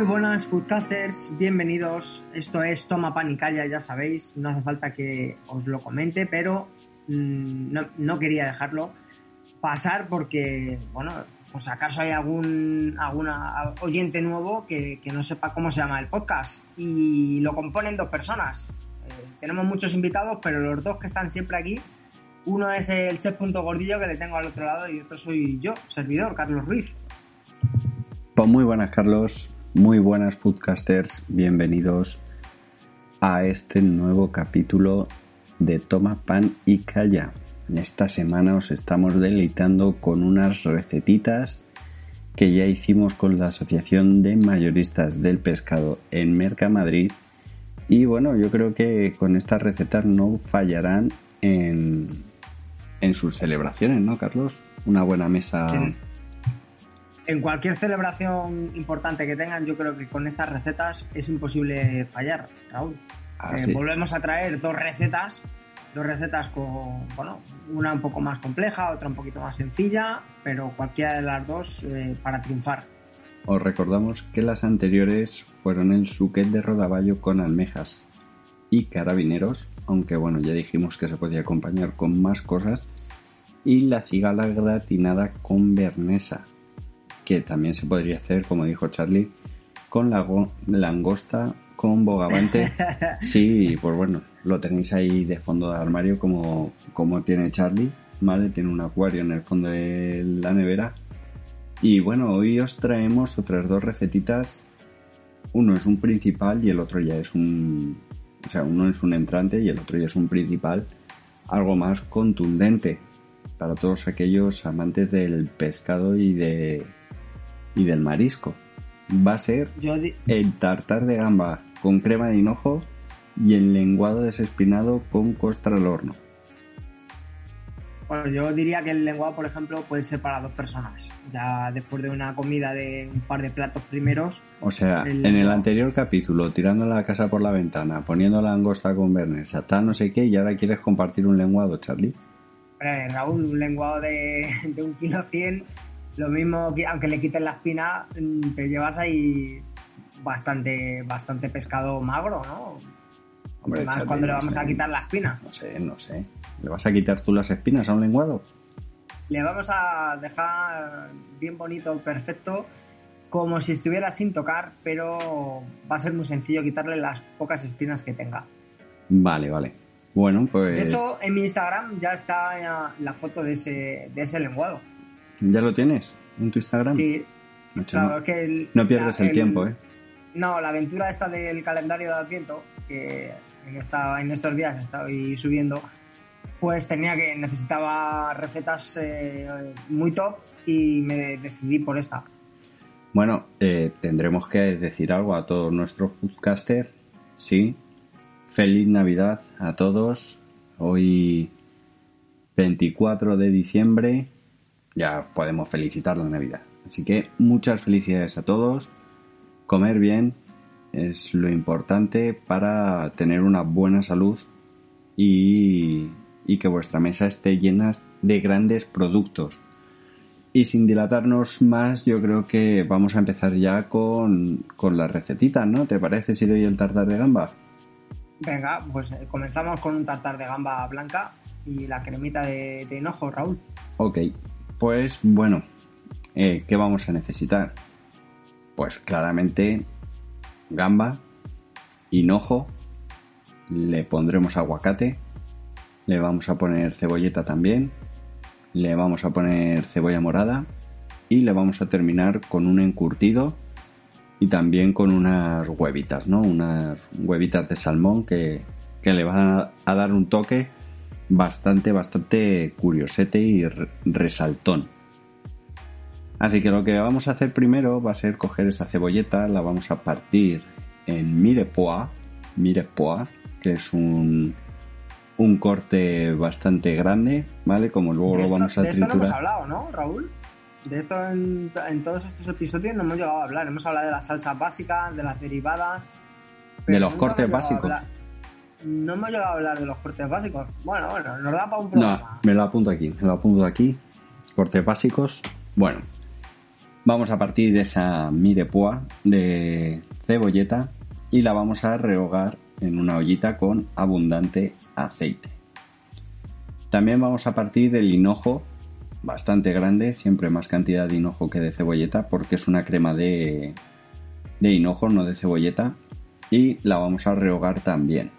Muy buenas foodcasters, bienvenidos. Esto es Toma Pan y Calla, ya sabéis, no hace falta que os lo comente, pero mmm, no, quería dejarlo pasar porque, bueno, pues acaso hay algún alguna oyente nuevo que, que, no sepa cómo se llama el podcast y lo componen dos personas. Eh, tenemos muchos invitados, pero los dos que están siempre aquí, uno es el chef punto gordillo que le tengo al otro lado y otro soy yo, servidor, Carlos Ruiz. Pues muy buenas, Carlos. Muy buenas foodcasters, bienvenidos a este nuevo capítulo de Toma Pan y Calla. Esta semana os estamos deleitando con unas recetitas que ya hicimos con la Asociación de Mayoristas del Pescado en Mercamadrid. Y bueno, yo creo que con estas recetas no fallarán en, en sus celebraciones, ¿no, Carlos? Una buena mesa. En cualquier celebración importante que tengan, yo creo que con estas recetas es imposible fallar, Raúl. Ah, eh, sí. Volvemos a traer dos recetas, dos recetas con, bueno, una un poco más compleja, otra un poquito más sencilla, pero cualquiera de las dos eh, para triunfar. Os recordamos que las anteriores fueron el suquet de rodaballo con almejas y carabineros, aunque bueno, ya dijimos que se podía acompañar con más cosas, y la cigala gratinada con bernesa, que también se podría hacer, como dijo Charlie, con la langosta con bogavante. Sí, pues bueno, lo tenéis ahí de fondo de armario como, como tiene Charlie, ¿vale? Tiene un acuario en el fondo de la nevera. Y bueno, hoy os traemos otras dos recetitas. Uno es un principal y el otro ya es un... O sea, uno es un entrante y el otro ya es un principal. Algo más contundente para todos aquellos amantes del pescado y de y del marisco. Va a ser el tartar de gamba con crema de hinojo y el lenguado desespinado con costra al horno. Bueno, yo diría que el lenguado, por ejemplo, puede ser para dos personas. Ya después de una comida de un par de platos primeros. O sea, el en el anterior capítulo, tirando la casa por la ventana, poniendo la angosta con bernesa, tal no sé qué, y ahora quieres compartir un lenguado, Charlie. Eh, Raúl, un lenguado de, de un kilo cien lo mismo que aunque le quiten la espina, te llevas ahí bastante, bastante pescado magro, ¿no? Hombre, Más cuando le no vamos sé. a quitar la espina. No sé, no sé. ¿Le vas a quitar tú las espinas a un lenguado? Le vamos a dejar bien bonito, perfecto, como si estuviera sin tocar, pero va a ser muy sencillo quitarle las pocas espinas que tenga. Vale, vale. Bueno, pues De hecho, en mi Instagram ya está ya la foto de ese, de ese lenguado. ¿Ya lo tienes en tu Instagram? Sí, claro, no, que el- no la- el, tiempo, ¿eh? No, la aventura esta del calendario de Adviento, que en, esta, en estos días estoy subiendo, pues tenía que necesitaba recetas eh, muy top y me decidí por esta. Bueno, eh, tendremos que decir algo a todos nuestros foodcaster. Sí. Feliz Navidad a todos. Hoy 24 de diciembre. Ya podemos felicitar la Navidad. Así que muchas felicidades a todos. Comer bien es lo importante para tener una buena salud y, y que vuestra mesa esté llena de grandes productos. Y sin dilatarnos más, yo creo que vamos a empezar ya con, con las recetitas, ¿no? ¿Te parece si doy el tartar de gamba? Venga, pues eh, comenzamos con un tartar de gamba blanca y la cremita de, de hinojo, Raúl. Ok, pues bueno, eh, ¿qué vamos a necesitar? Pues claramente gamba, hinojo, le pondremos aguacate, le vamos a poner cebolleta también, le vamos a poner cebolla morada y le vamos a terminar con un encurtido y también con unas huevitas, ¿no? Unas huevitas de salmón que, que le va a dar un toque bastante, bastante curiosete y resaltón. Así que lo que vamos a hacer primero va a ser coger esa cebolleta, la vamos a partir en mirepoix, mirepoix, que es un, un corte bastante grande, ¿vale? Como luego lo vamos a de triturar. esto no hemos hablado, ¿no, Raúl? De esto en, en, todos estos episodios no hemos llegado a hablar. Hemos hablado de las salsas básicas, de las derivadas. De los cortes básicos. No hemos llegado a hablar de los cortes básicos. Bueno, bueno, nos da para un programa. No, me lo apunto aquí, me lo apunto aquí. Cortes básicos. Bueno, vamos a partir de esa mirepoix de cebolleta y la vamos a rehogar en una ollita con abundante aceite. También vamos a partir del hinojo bastante grande, siempre más cantidad de hinojo que de cebolleta, porque es una crema de, de hinojo, no de cebolleta, y la vamos a rehogar también.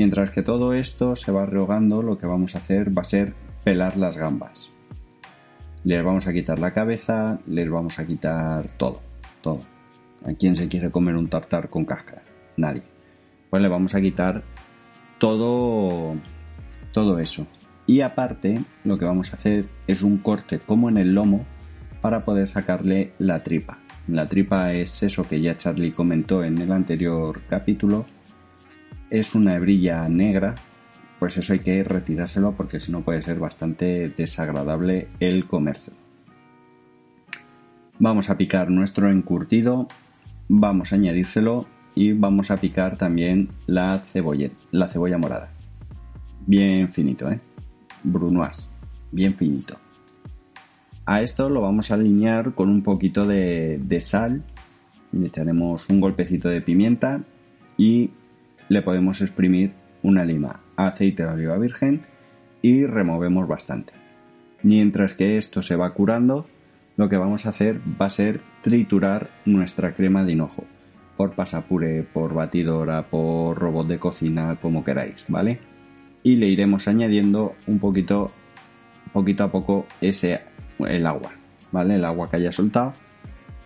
Mientras que todo esto se va rehogando, lo que vamos a hacer va a ser pelar las gambas. Les vamos a quitar la cabeza, les vamos a quitar todo, todo. ¿A quién se quiere comer un tartar con cáscara? Nadie. Pues le vamos a quitar todo, todo eso. Y aparte, lo que vamos a hacer es un corte como en el lomo para poder sacarle la tripa. La tripa es eso que ya Charlie comentó en el anterior capítulo. Es una hebrilla negra, pues eso hay que retirárselo porque si no puede ser bastante desagradable el comérselo. Vamos a picar nuestro encurtido, vamos a añadírselo y vamos a picar también la cebolla, la cebolla morada. Bien finito, ¿eh? brunoise, bien finito. A esto lo vamos a alinear con un poquito de, de sal, le echaremos un golpecito de pimienta y le podemos exprimir una lima, aceite de oliva virgen y removemos bastante. Mientras que esto se va curando, lo que vamos a hacer va a ser triturar nuestra crema de hinojo por pasapure, por batidora, por robot de cocina, como queráis, ¿vale? y le iremos añadiendo un poquito, poquito a poco ese, el agua, ¿vale? El agua que haya soltado,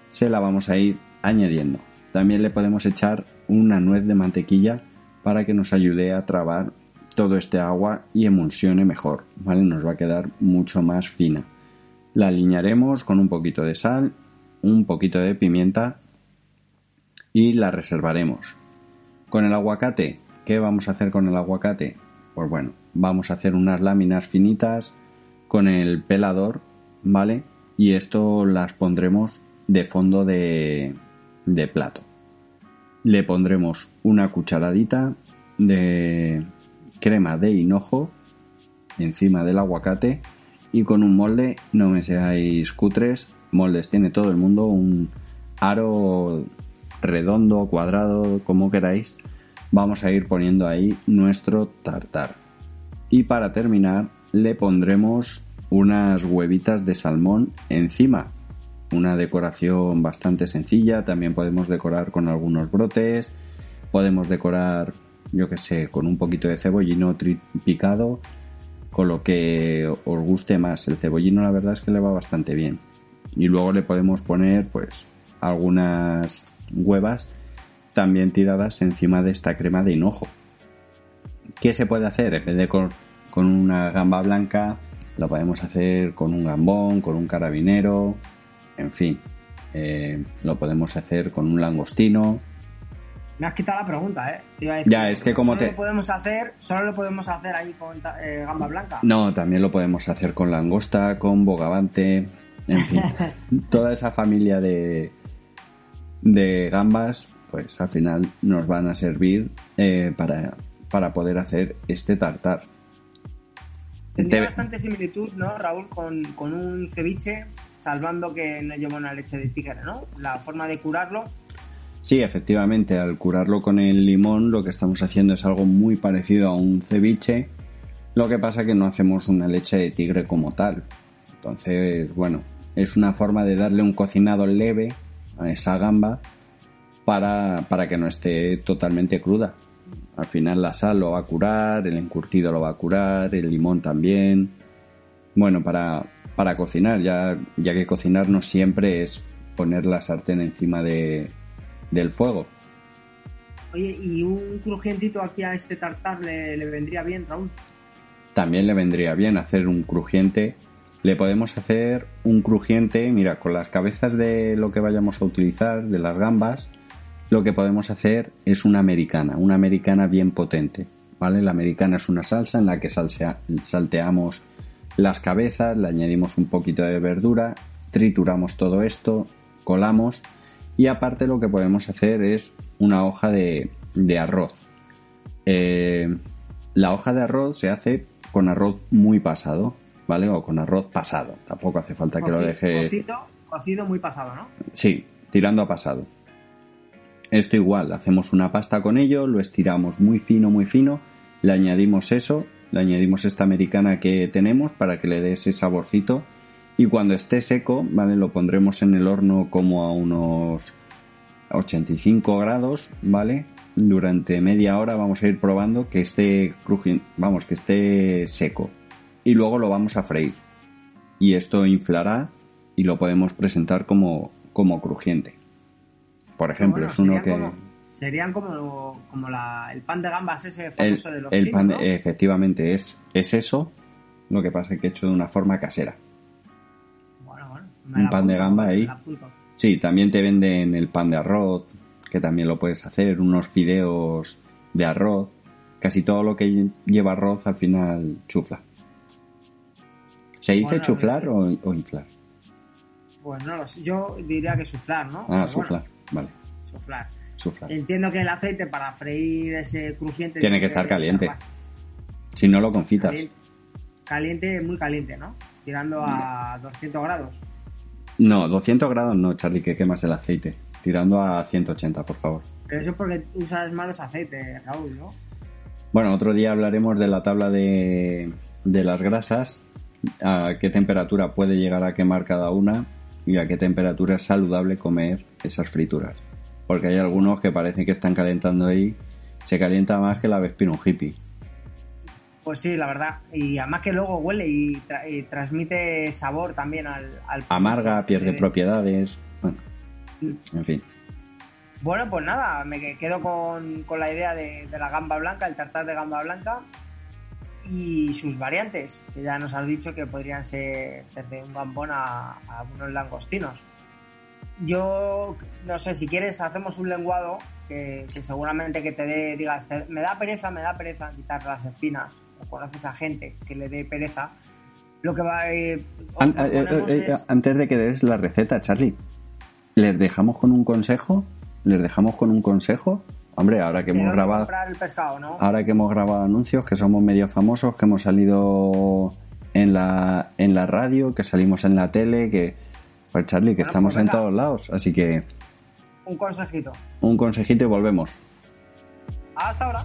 se la vamos a ir añadiendo. También le podemos echar una nuez de mantequilla para que nos ayude a trabar todo este agua y emulsione mejor, ¿vale? Nos va a quedar mucho más fina. La alinearemos con un poquito de sal, un poquito de pimienta y la reservaremos. Con el aguacate, ¿qué vamos a hacer con el aguacate? Pues bueno, vamos a hacer unas láminas finitas con el pelador, ¿vale? Y esto las pondremos de fondo de, de plato. Le pondremos una cucharadita de crema de hinojo encima del aguacate y con un molde, no me seáis cutres, moldes tiene todo el mundo, un aro redondo, cuadrado, como queráis, vamos a ir poniendo ahí nuestro tartar. Y para terminar le pondremos unas huevitas de salmón encima. Una decoración bastante sencilla, también podemos decorar con algunos brotes, podemos decorar, yo que sé, con un poquito de cebollino picado, con lo que os guste más. El cebollino la verdad es que le va bastante bien. Y luego le podemos poner pues algunas huevas también tiradas encima de esta crema de hinojo. ¿Qué se puede hacer? En vez de con, una gamba blanca, lo podemos hacer con un gambón, con un carabinero, en fin, eh, lo podemos hacer con un langostino. Me has quitado la pregunta, ¿eh? ya, es que como solo te... Lo podemos hacer, solo lo podemos hacer ahí con eh, gamba blanca. No, también lo podemos hacer con langosta, con bogavante, en fin. toda esa familia de, de gambas pues al final nos van a servir eh, para, para poder hacer este tartar. Tendría bastante similitud, ¿no, Raúl, con, con, un ceviche, salvando que no lleva una leche de tigre, ¿no? La forma de curarlo. Sí, efectivamente, al curarlo con el limón lo que estamos haciendo es algo muy parecido a un ceviche, lo que pasa que no hacemos una leche de tigre como tal. Entonces, bueno, es una forma de darle un cocinado leve a esa gamba para, para que no esté totalmente cruda. Al final la sal lo va a curar, el encurtido lo va a curar, el limón también. Bueno, para, para cocinar, ya, ya que cocinar no siempre es poner la sartén encima de, del fuego. Oye, ¿y un crujientito aquí a este tartar le, le vendría bien, Raúl? También le vendría bien hacer un crujiente. Le podemos hacer un crujiente, mira, con las cabezas de lo que vayamos a utilizar, de las gambas, lo que podemos hacer es una americana, una americana bien potente. ¿Vale? La americana es una salsa en la que salsea- salteamos las cabezas, le añadimos un poquito de verdura, trituramos todo esto, colamos y aparte lo que podemos hacer es una hoja de, de arroz. Eh, la hoja de arroz se hace con arroz muy pasado, ¿vale? O con arroz pasado. Tampoco hace falta que lo deje... Cocido, cocido muy pasado, ¿no? Sí, tirando a pasado. Esto igual, hacemos una pasta con ello, lo estiramos muy fino, muy fino, le añadimos eso, le añadimos esta americana que tenemos para que le dé ese saborcito y cuando esté seco, ¿vale? Lo pondremos en el horno como a unos 85 grados, ¿vale? Durante media hora vamos a ir probando que esté cruji- vamos, que esté seco. Y luego lo vamos a freír. Y esto inflará y lo podemos presentar como, como crujiente. Por ejemplo, Bueno, es uno que... Como, serían como, como la- el pan de gambas ese El, famoso de los el chinos, pan, ¿no? efectivamente, es, es eso, lo que pasa es que hecho de una forma casera. Bueno, bueno, me un la pan de gamba ahí. Sí, también te venden el pan de arroz, que también lo puedes hacer, unos fideos de arroz. Casi todo lo que lleva arroz al final chufla. ¿Se dice Bueno, chuflar o, o inflar? Pues no lo sé. Yo diría que suflar, ¿no? Ah, Pero suflar, vale, Bueno, suflar. Entiendo que el aceite para freír ese crujiente Tiene que estar caliente. Si no lo confitas. Caliente, caliente, muy caliente, ¿no? Tirando a 200 grados. No, 200 grados no, Charlie, que quemas el aceite. Tirando a 180, por favor. Pero eso es porque usas malos aceites, Raúl, ¿no? Bueno, otro día hablaremos de la tabla de, de las grasas, a qué temperatura puede llegar a quemar cada una y a qué temperatura es saludable comer esas frituras. Porque hay algunos que parece que están calentando ahí, se calienta más que la Vespino un hippie. Pues sí, la verdad. Y además que luego huele y, tra- y transmite sabor también al... al Amarga, pierde propiedades, bueno, en fin. Bueno, pues nada, me que- quedo con, con la idea de, de la gamba blanca, el tartar de gamba blanca y sus variantes, que ya nos has dicho que podrían ser desde un gambón a, a unos langostinos. Yo no sé, si quieres hacemos un lenguado que, que seguramente que te dé, digas, "Te- me da pereza, me da pereza quitar las espinas, o conoces a gente que le dé pereza. Lo que va eh, An- eh, eh, es- antes de que des la receta, Charlie, ¿les dejamos con un consejo? ¿Les dejamos con un consejo? Hombre, ahora que hemos grabado... comprar el pescado, ¿no? ahora que hemos grabado anuncios, que somos medio famosos, que hemos salido en la, en la radio, que salimos en la tele, que... Pues Charlie, que Bueno, estamos pues en todos lados. Así que Un consejito. un consejito y volvemos. Hasta ahora.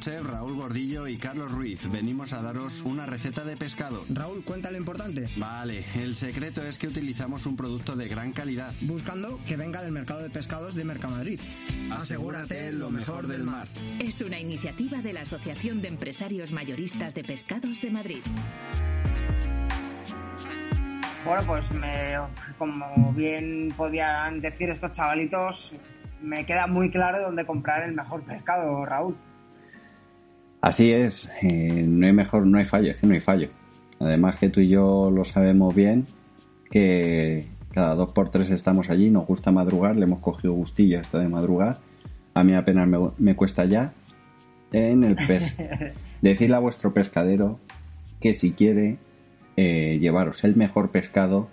Raúl Gordillo y Carlos Ruiz. Venimos a daros una receta de pescado. Raúl, cuenta lo importante. Vale, el secreto es que utilizamos un producto de gran calidad. Buscando que venga del mercado de pescados de Mercamadrid. Asegúrate lo mejor del mar. Es una iniciativa de la Asociación de Empresarios Mayoristas de Pescados de Madrid. Bueno, pues me, como bien podían decir estos chavalitos, me queda muy claro dónde comprar el mejor pescado, Raúl. Así es, eh, no hay mejor, no hay fallo, es que no hay fallo. Además que tú y yo lo sabemos bien, que cada dos por tres estamos allí, nos gusta madrugar, le hemos cogido gustillo a esto de madrugar. A mí apenas me, me cuesta ya. En el pez. Decirle a vuestro pescadero que si quiere eh, llevaros el mejor pescado,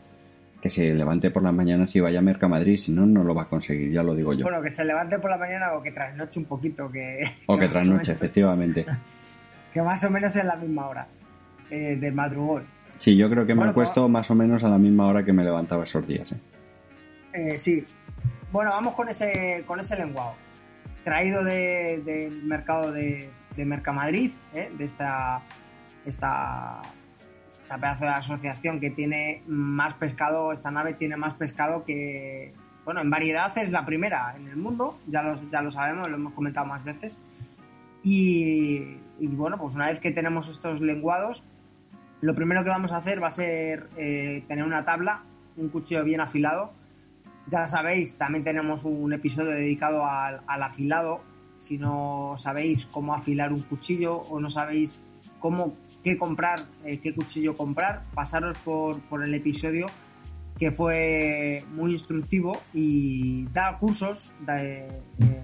que se levante por las mañanas y vaya a Mercamadrid, si no, no lo va a conseguir, ya lo digo yo. Bueno, que se levante por la mañana o que trasnoche un poquito, que... o que más trasnoche, efectivamente. Que más o menos es la misma hora eh, del madrugón. Sí, yo creo que me acuesto más o menos a la misma hora que me levantaba esos días. ¿eh? Eh, sí. Bueno, vamos con ese, con ese lenguado. Traído de- del mercado de, de Mercamadrid, ¿eh? de esta, esta, esta pedazo de asociación que tiene más pescado, esta nave tiene más pescado que, bueno, en variedad es la primera en el mundo, ya lo, ya lo sabemos, lo hemos comentado más veces. Y, y bueno, pues una vez que tenemos estos lenguados, lo primero que vamos a hacer va a ser eh, tener una tabla, un cuchillo bien afilado, Ya sabéis, también tenemos un episodio dedicado al, al afilado. Si no sabéis cómo afilar un cuchillo o no sabéis cómo qué comprar, eh, qué cuchillo comprar, pasaros por, por el episodio que fue muy instructivo y da cursos, eh, eh,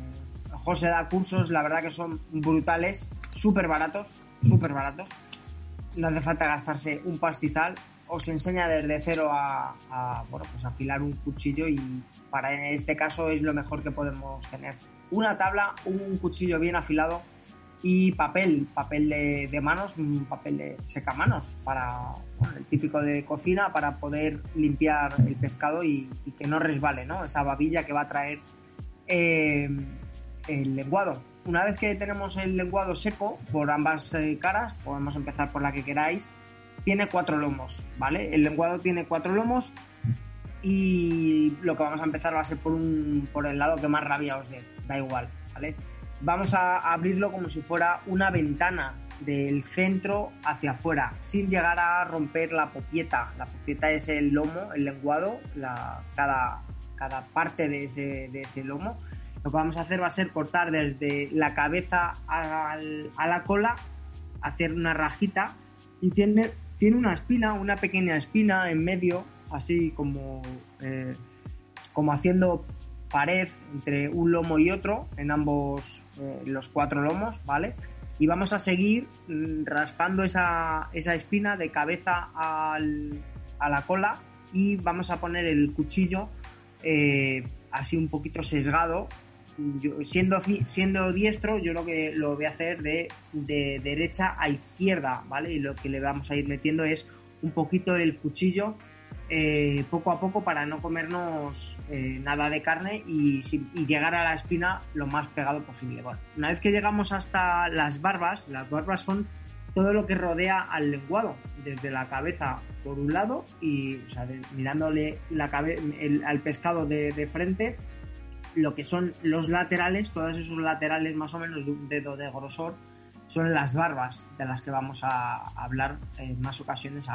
José da cursos, la verdad que son brutales, súper baratos, súper baratos. No hace falta gastarse un pastizal, os enseña desde cero a, a, bueno, pues afilar un cuchillo y para este caso es lo mejor que podemos tener. Una tabla, un cuchillo bien afilado y papel, papel de, manos, un papel de secamanos para el típico de cocina para poder limpiar el pescado y, y, que no resbale, ¿no? Esa babilla que va a traer eh, el lenguado. Una vez que tenemos el lenguado seco por ambas eh, caras, podemos empezar por la que queráis. Tiene cuatro lomos, ¿vale? El lenguado tiene cuatro lomos y lo que vamos a empezar va a ser por un por el lado que más rabia os dé, da igual, ¿vale? Vamos a abrirlo como si fuera una ventana del centro hacia afuera, sin llegar a romper la popieta. La popieta es el lomo, el lenguado, cada, cada parte de ese, de ese lomo. Lo que vamos a hacer va a ser cortar desde la cabeza a la cola, hacer una rajita y tiene, tiene una espina, una pequeña espina en medio, así como, eh, como haciendo pared entre un lomo y otro en ambos eh, los cuatro lomos, ¿vale? Y vamos a seguir mm, raspando esa, esa, espina de cabeza al, a la cola y vamos a poner el cuchillo eh, así un poquito sesgado. Yo, siendo, siendo diestro, yo lo que lo voy a hacer de, de derecha a izquierda, ¿vale? Y lo que le vamos a ir metiendo es un poquito el cuchillo eh, poco a poco para no comernos eh, nada de carne y, llegar a la espina lo más pegado posible. Una vez que llegamos hasta las barbas, las barbas son todo lo que rodea al lenguado, desde la cabeza por un lado y mirándole la al pescado de, de, frente, lo que son los laterales, todos esos laterales más o menos de un dedo de grosor, son las barbas de las que vamos a hablar en más ocasiones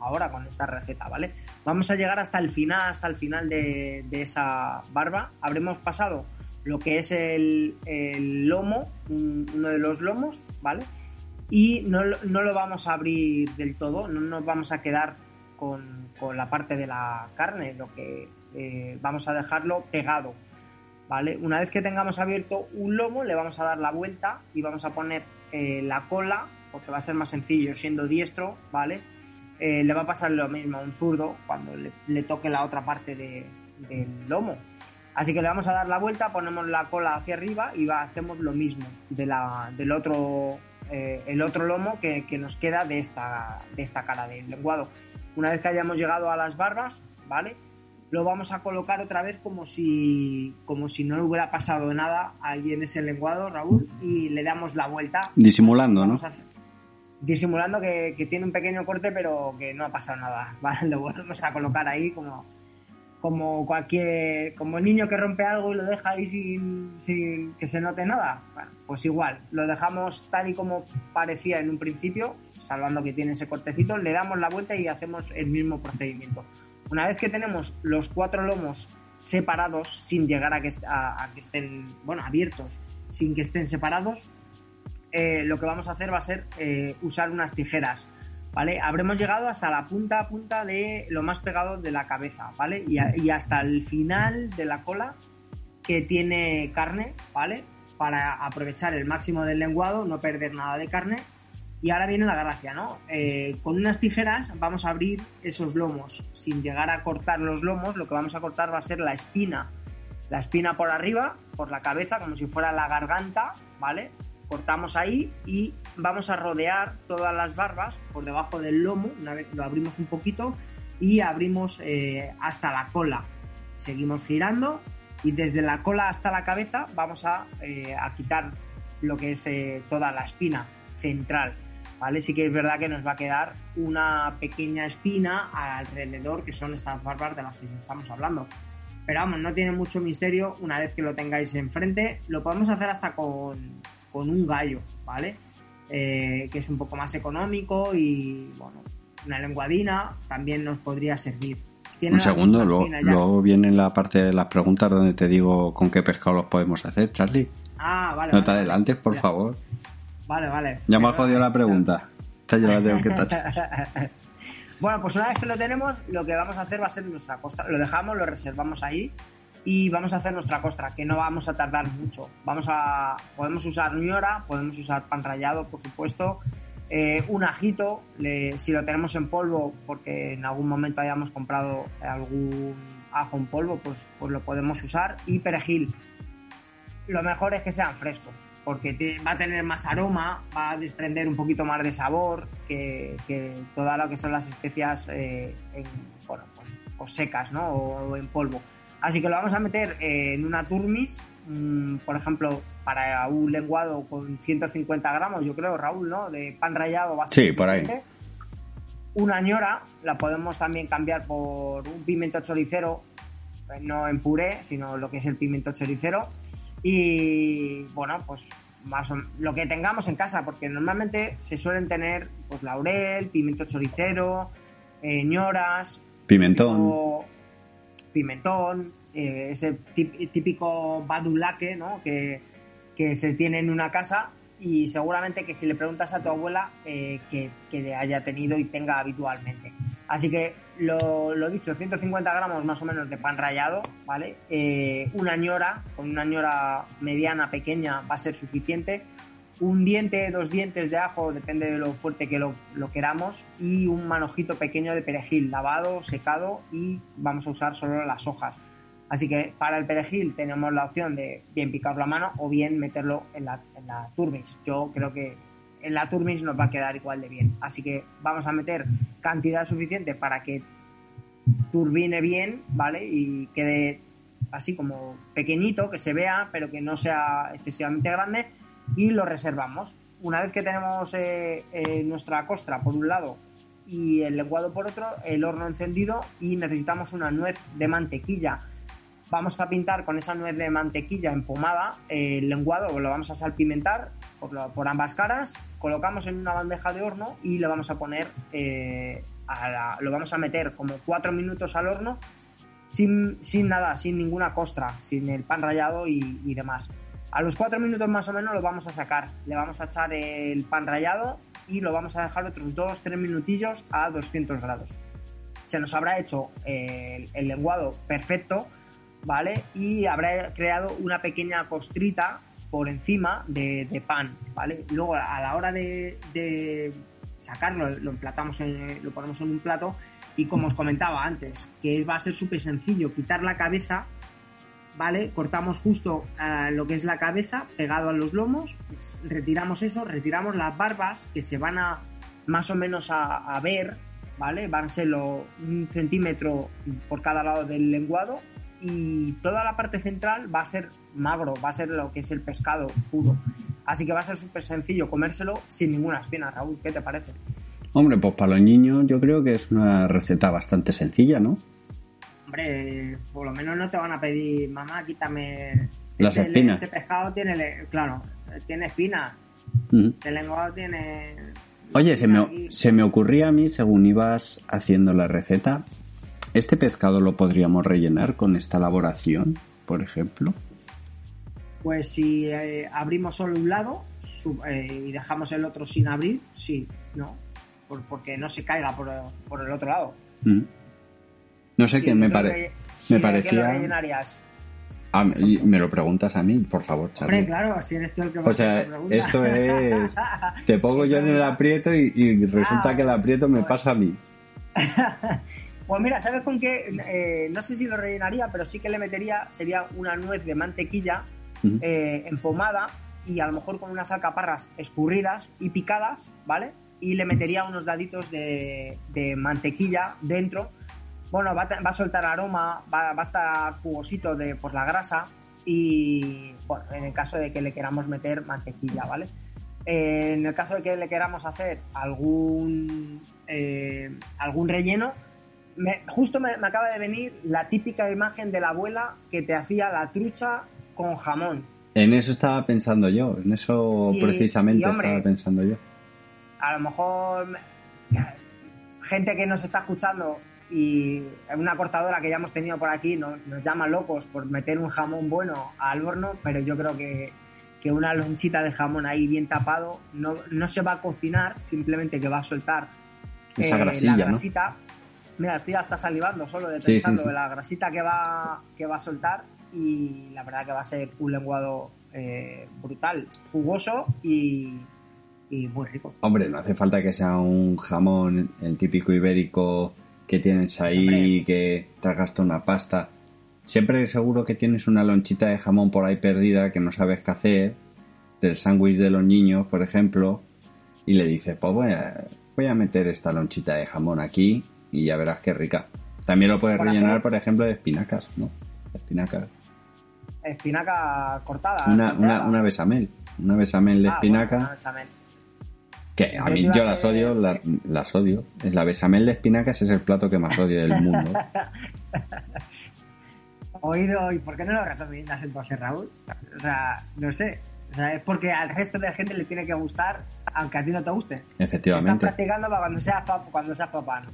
ahora con esta receta, ¿vale? Vamos a llegar hasta el final, hasta el final de, esa barba. Habremos pasado lo que es el, lomo, un, uno de los lomos, ¿vale? Y no, no, lo vamos a abrir del todo, no nos vamos a quedar con, con la parte de la carne, lo que eh, vamos a dejarlo pegado, ¿vale? Una vez que tengamos abierto un lomo, le vamos a dar la vuelta y vamos a poner eh, la cola, porque va a ser más sencillo siendo diestro, ¿vale? Eh, le va a pasar lo mismo a un zurdo cuando le, toque la otra parte de, del lomo. Así que le vamos a dar la vuelta, ponemos la cola hacia arriba y va, hacemos lo mismo de la, del otro, eh, el otro lomo que, que, nos queda de esta, de esta cara del lenguado. Una vez que hayamos llegado a las barbas, ¿vale? Lo vamos a colocar otra vez como si, como si no hubiera pasado nada allí en ese lenguado, Raúl, y le damos la vuelta. Disimulando, ¿no? Hacer, disimulando que, que, tiene un pequeño corte, pero que no ha pasado nada. ¿vale? Lo volvemos a colocar ahí como, como cualquier como niño que rompe algo y lo deja ahí sin, sin que se note nada. Bueno, pues igual, lo dejamos tal y como parecía en un principio, salvando que tiene ese cortecito, le damos la vuelta y hacemos el mismo procedimiento. Una vez que tenemos los cuatro lomos separados, sin llegar a que, a, que estén, bueno, abiertos, sin que estén separados, eh, lo que vamos a hacer va a ser eh, usar unas tijeras, ¿vale? Habremos llegado hasta la punta a punta de lo más pegado de la cabeza, ¿vale? Y, y hasta el final de la cola que tiene carne, ¿vale? Para aprovechar el máximo del lenguado, no perder nada de carne y ahora viene la gracia, ¿no? Eh, con unas tijeras vamos a abrir esos lomos. Sin llegar a cortar los lomos, lo que vamos a cortar va a ser la espina. La espina por arriba, por la cabeza, como si fuera la garganta, ¿vale? Cortamos ahí y vamos a rodear todas las barbas por debajo del lomo. Una vez lo abrimos un poquito y abrimos eh, hasta la cola. Seguimos girando y desde la cola hasta la cabeza vamos a, eh, a quitar lo que es toda la espina central. ¿Vale? Sí que es verdad que nos va a quedar una pequeña espina alrededor, que son estas barbas de las que estamos hablando. Pero vamos, no tiene mucho misterio, una vez que lo tengáis enfrente, lo podemos hacer hasta con, con un gallo, ¿vale? Eh, que es un poco más económico y, bueno, una lenguadina también nos podría servir. Tiene Un segundo, luego, luego viene la parte de las preguntas donde te digo con qué pescado los podemos hacer, Charlie. Ah, vale. No te vale, adelantes, por favor. Vale, vale. Ya me ha Perdona. jodido la pregunta. Yo la tengo que tachar. bueno, pues una vez que lo tenemos, lo que vamos a hacer va a ser nuestra costra. Lo dejamos, lo reservamos ahí y vamos a hacer nuestra costra, que no vamos a tardar mucho. Vamos a, podemos usar ñora, podemos usar pan rallado, por supuesto, eh, un ajito, le- si lo tenemos en polvo, porque en algún momento hayamos comprado algún ajo en polvo, pues, pues lo podemos usar y perejil. Lo mejor es que sean frescos, porque te- va a tener más aroma, va a desprender un poquito más de sabor que, que toda lo que son las especias eh, en, bueno, pues, pues secas ¿no? o, en polvo. Así que lo vamos a meter eh, en una turmis, mm, por ejemplo, para un lenguado con 150 gramos, yo creo, Raúl, ¿no? De pan rallado ser Sí, por ahí. Una ñora la podemos también cambiar por un pimiento choricero, eh, no en puré, sino lo que es el pimiento choricero. Y bueno, pues más o- lo que tengamos en casa, porque normalmente se suelen tener pues laurel, pimiento choricero, eh, ñoras, Pimentón. pimentón, eh, ese típico badulaque ¿no? que, que se tiene en una casa y seguramente que si le preguntas a tu abuela eh, que, que le haya tenido y tenga habitualmente. Así que lo, lo dicho, 150 gramos más o menos de pan rallado, ¿vale? Eh, una ñora, con una ñora mediana, pequeña, va a ser suficiente. Un diente, dos dientes de ajo, depende de lo fuerte que lo, queramos. Y un manojito pequeño de perejil, lavado, secado y vamos a usar solo las hojas. Así que para el perejil tenemos la opción de bien picarlo a mano o bien meterlo en la, en la turmis. Yo creo que en la turmis nos va a quedar igual de bien. Así que vamos a meter cantidad suficiente para que turbine bien, ¿vale? Y quede así como pequeñito, que se vea, pero que no sea excesivamente grande. Y lo reservamos. Una vez que tenemos eh, eh, nuestra costra por un lado y el lenguado por otro, el horno encendido y necesitamos una nuez de mantequilla. Vamos a pintar con esa nuez de mantequilla empomada eh, el lenguado, lo vamos a salpimentar por, ambas caras, colocamos en una bandeja de horno y le vamos a poner, eh, lo vamos a meter como cuatro minutos al horno sin, sin nada, sin ninguna costra, sin el pan rallado y, demás. A los cuatro minutos más o menos lo vamos a sacar, le vamos a echar el pan rallado y lo vamos a dejar otros dos, tres minutillos a 200 grados. Se nos habrá hecho eh, el lenguado perfecto, ¿vale? Y habrá creado una pequeña costrita por encima de, pan, ¿vale? Luego a la hora de, sacarlo, lo emplatamos, en- lo ponemos en un plato y como os comentaba antes, que va a ser súper sencillo quitar la cabeza, ¿vale? Cortamos justo eh, lo que es la cabeza pegado a los lomos, retiramos eso, retiramos las barbas que se van a más o menos a, a ver, ¿vale? Van a ser un centímetro por cada lado del lenguado y toda la parte central va a ser magro, va a ser lo que es el pescado puro. Así que va a ser súper sencillo comérselo sin ninguna espina, Raúl. ¿Qué te parece? Hombre, pues para los niños yo creo que es una receta bastante sencilla, ¿no? Hombre, por lo menos no te van a pedir, mamá, quítame. Las este, espinas. Este pescado tiene, claro, tiene espinas. Ujú. El lenguado tiene. Oye, se me, se me ocurría a mí, según ibas haciendo la receta, ¿este pescado lo podríamos rellenar con esta elaboración, por ejemplo? Pues si eh, abrimos solo un lado eh, y dejamos el otro sin abrir, sí, ¿no? Por- porque no se caiga por, por el otro lado. Mm. No sé ¿Y qué me, pare- me y de qué lo parecía... rellenarías? Ah, me lo preguntas a mí, por favor, Charlie. Hombre, claro, si eres tú el que O más sea, te pregunta. esto es... Te pongo yo en el aprieto y, y resulta Ah, que el aprieto me pues- pasa a mí. Pues mira, ¿sabes con qué? Eh, no sé si lo rellenaría, pero sí que le metería, sería una nuez de mantequilla eh, empomada y a lo mejor con unas alcaparras escurridas y picadas, ¿vale? Y le metería unos daditos de, de mantequilla dentro. Bueno, va va a soltar aroma, va, va a estar jugosito de, por la grasa y, bueno, en el caso de que le queramos meter mantequilla, ¿vale? Eh, en el caso de que le queramos hacer algún, algún relleno, me- justo me, me acaba de venir la típica imagen de la abuela que te hacía la trucha con jamón. En eso estaba pensando yo, en eso Y- precisamente y, hombre, estaba pensando yo. A lo mejor me- gente que nos está escuchando y una cortadora que ya hemos tenido por aquí nos, nos llama locos por meter un jamón bueno al horno, pero yo creo que, que una lonchita de jamón ahí bien tapado no, no se va a cocinar, simplemente que va a soltar Esa eh, grasilla, la ¿no? Mira, estoy hasta salivando solo de Sí, sí, pensando sí. de la grasita que va, que va a soltar y la verdad que va a ser un lenguado eh, brutal, jugoso y, y muy rico. Hombre, no hace falta que sea un jamón, el típico ibérico que tienes ahí, Hombre. que te has gastado una pasta. Siempre seguro que tienes una lonchita de jamón por ahí perdida que no sabes qué hacer, del sándwich de los niños, por ejemplo, y le dices, pues voy a, voy a meter esta lonchita de jamón aquí y ya verás qué rica. También lo puedes rellenar, hacer- por ejemplo, de espinacas, ¿no? Espinacas. Espinaca cortada. Una, una, una besamel. Una besamel de Ah, espinaca. bueno, una bechamel. Que a mí yo las odio, la- las odio. Es La besamel de espinacas es el plato que más odio del mundo. Oído, ¿y por qué no lo recomiendas entonces, Raúl? O sea, no sé. O sea, es porque al resto de la gente le tiene que gustar, aunque a ti no te guste. Estás Efectivamente. practicando para cuando seas, pa- cuando seas papá. ¿no?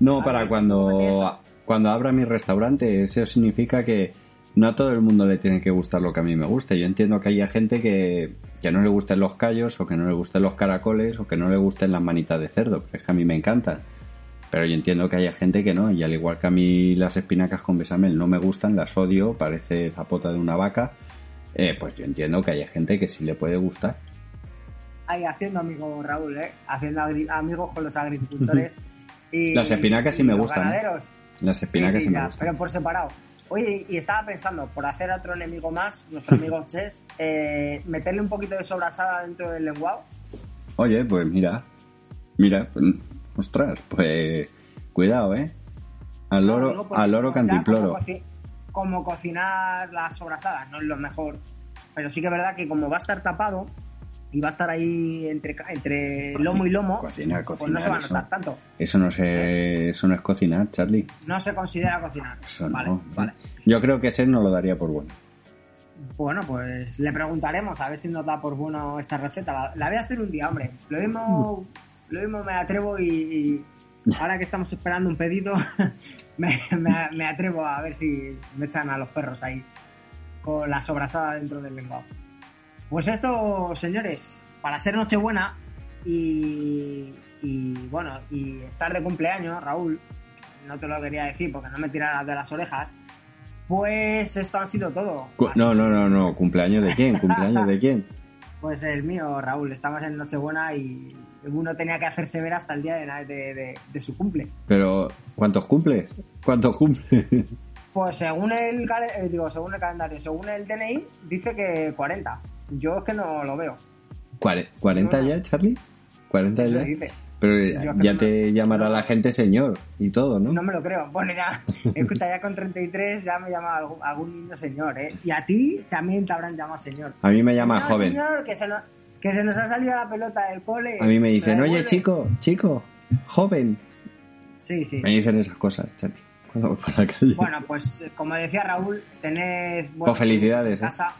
No, para ver, cuando, ¿cómo cuando abra mi restaurante. Eso significa que no a todo el mundo le tiene que gustar lo que a mí me guste. Yo entiendo que haya gente que, que no le gusten los callos, o que no le gusten los caracoles, o que no le gusten las manitas de cerdo. Pero es que a mí me encantan. Pero yo entiendo que haya gente que no, y al igual que a mí las espinacas con besamel no me gustan, las odio, parece zapota de una vaca, eh, pues yo entiendo que haya gente que sí le puede gustar. Ahí haciendo amigos, Raúl, ¿eh? Haciendo amigos con los agricultores. y, Las espinacas sí me gustan, ¿eh? ganaderos. Las espinacas Sí, sí, sí, me ya, gustan. pero por separado. Oye, y estaba pensando, por hacer otro enemigo más, nuestro amigo Ches, eh, meterle un poquito de sobrasada dentro del lenguado. Oye, pues mira, mira, pues, ostras, pues cuidado, ¿eh? Al No, loro, digo, porque al loro cantimploro. Como, como cocinar las sobrasadas, no es lo mejor. Pero sí que es verdad que como va a estar tapado y va a estar ahí entre, entre lomo y lomo, Cocinar, pues cocinar, no se va a eso. notar tanto. Eso no se, eso no es cocinar, Charlie. No se considera cocinar. Eso vale, no. vale. Yo creo que ese no lo daría por bueno. Bueno, pues le preguntaremos a ver si nos da por bueno esta receta. La, la voy a hacer un día, hombre. Lo mismo, lo mismo me atrevo y, y ahora que estamos esperando un pedido, me, me- me atrevo a ver si me echan a los perros ahí con la sobrasada dentro del lenguado. Pues esto, señores, para ser Nochebuena y, y bueno, y estar de cumpleaños, Raúl, no te lo quería decir porque no me tiraras de las orejas, pues esto ha sido todo. Cu- Así No, no, no, no. ¿Cumpleaños de quién? ¿Cumpleaños de quién? pues el mío, Raúl, estamos en Nochebuena y uno tenía que hacerse ver hasta el día de, de- de- de su cumple. Pero, ¿cuántos cumples? ¿Cuántos cumples? Pues según el, eh, digo, según el calendario, según el DNI, dice que 40. Yo es que no lo veo. Cuare- ¿40 No, no. ya, Charlie? ¿40 Eso ya? dice. Pero ya te llamará no. la gente señor y todo, ¿no? No me lo creo. Bueno, ya, escucha, ya con 33 ya me llama algún, algún niño señor, ¿eh? Y a ti también te habrán llamado señor. A mí me llama joven. Señor, que se, nos, que se nos ha salido la pelota del cole. A mí me dicen, oye, devuelve". chico, chico, joven. Sí, sí. Me dicen esas cosas, Charlie. Cuando voy por la calle. Bueno, pues eh, como decía Raúl, tened buenos Pues felicidades, en casa.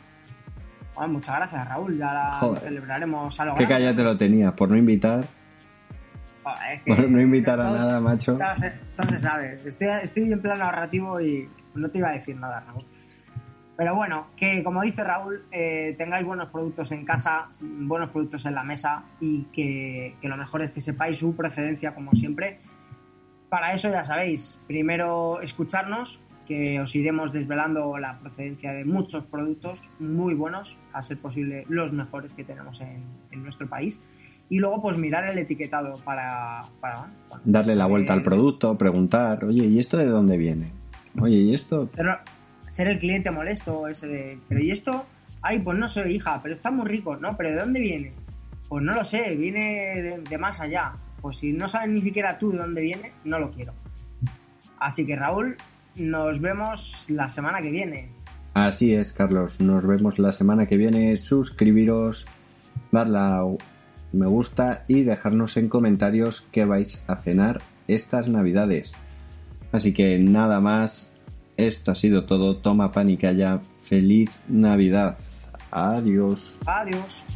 Bueno, muchas gracias, Raúl. Ya la Joder. celebraremos a lo Qué calla te lo tenías, por no invitar, Joder, es que por no invitar a nada, macho. todo se, todo se sabe. Estoy, estoy en plan narrativo y no te iba a decir nada, Raúl. Pero bueno, que como dice Raúl, eh, tengáis buenos productos en casa, buenos productos en la mesa y que, que lo mejor es que sepáis su procedencia como siempre. Para eso ya sabéis, primero escucharnos, que os iremos desvelando la procedencia de muchos productos muy buenos, a ser posible los mejores que tenemos en, en nuestro país. Y luego pues mirar el etiquetado para... para bueno, Darle la vuelta al eh, producto, preguntar, oye, ¿y esto de dónde viene? Oye, ¿y esto? Ser, ser el cliente molesto, ese de, pero ¿y esto? Ay, pues no sé, hija, pero está muy rico, ¿no? ¿Pero de dónde viene? Pues no lo sé, viene de, de más allá. Pues si no sabes ni siquiera tú de dónde viene, no lo quiero. Así que Raúl, nos vemos la semana que viene. Así es, Carlos. Nos vemos la semana que viene. Suscribiros, darle a me gusta y dejarnos en comentarios qué vais a cenar estas navidades. Así que nada más. Esto ha sido todo. Toma pan y calla. Feliz Navidad. Adiós. Adiós.